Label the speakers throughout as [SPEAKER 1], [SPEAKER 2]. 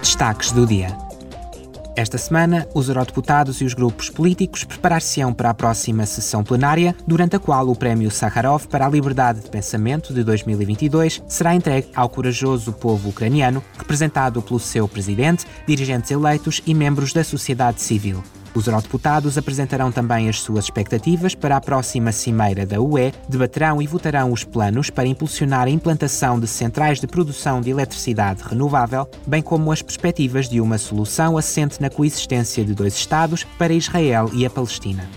[SPEAKER 1] Destaques do dia. Esta semana, os eurodeputados e os grupos políticos preparar-se-ão para a próxima sessão plenária, durante a qual o Prémio Sakharov para a Liberdade de Pensamento de 2022 será entregue ao corajoso povo ucraniano, representado pelo seu presidente, dirigentes eleitos e membros da sociedade civil. Os eurodeputados apresentarão também as suas expectativas para a próxima cimeira da UE, debaterão e votarão os planos para impulsionar a implantação de centrais de produção de eletricidade renovável, bem como as perspectivas de uma solução assente na coexistência de dois Estados para Israel e a Palestina.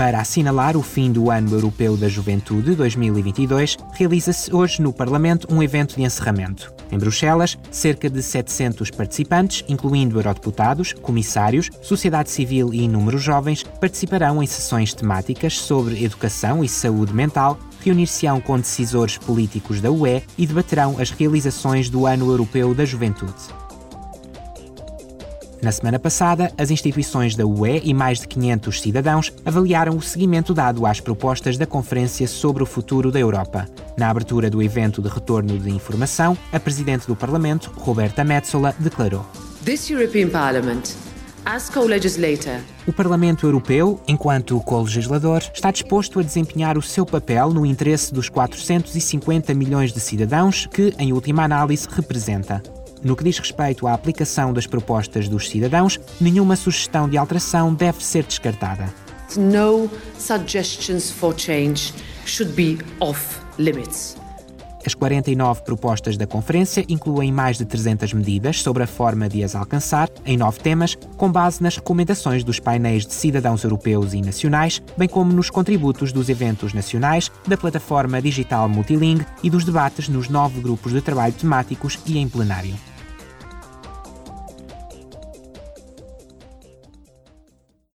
[SPEAKER 1] Para assinalar o fim do Ano Europeu da Juventude 2022, realiza-se hoje no Parlamento um evento de encerramento. Em Bruxelas, cerca de 700 participantes, incluindo eurodeputados, comissários, sociedade civil e inúmeros jovens, participarão em sessões temáticas sobre educação e saúde mental, reunir-se-ão com decisores políticos da UE e debaterão as realizações do Ano Europeu da Juventude. Na semana passada, as instituições da UE e mais de 500 cidadãos avaliaram o seguimento dado às propostas da Conferência sobre o Futuro da Europa. Na abertura do evento de retorno de informação, a Presidente do Parlamento, Roberta Metsola, declarou:
[SPEAKER 2] This European Parliament
[SPEAKER 1] o Parlamento Europeu, enquanto co-legislador, está disposto a desempenhar o seu papel no interesse dos 450 milhões de cidadãos que, em última análise, representa. No que diz respeito à aplicação das propostas dos cidadãos, nenhuma sugestão de alteração deve ser descartada.
[SPEAKER 2] No suggestions for change should be off limits.
[SPEAKER 1] As 49 propostas da conferência incluem mais de 300 medidas sobre a forma de as alcançar, em nove temas, com base nas recomendações dos painéis de cidadãos europeus e nacionais, bem como nos contributos dos eventos nacionais, da plataforma digital Multiling e dos debates nos nove grupos de trabalho temáticos e em plenário.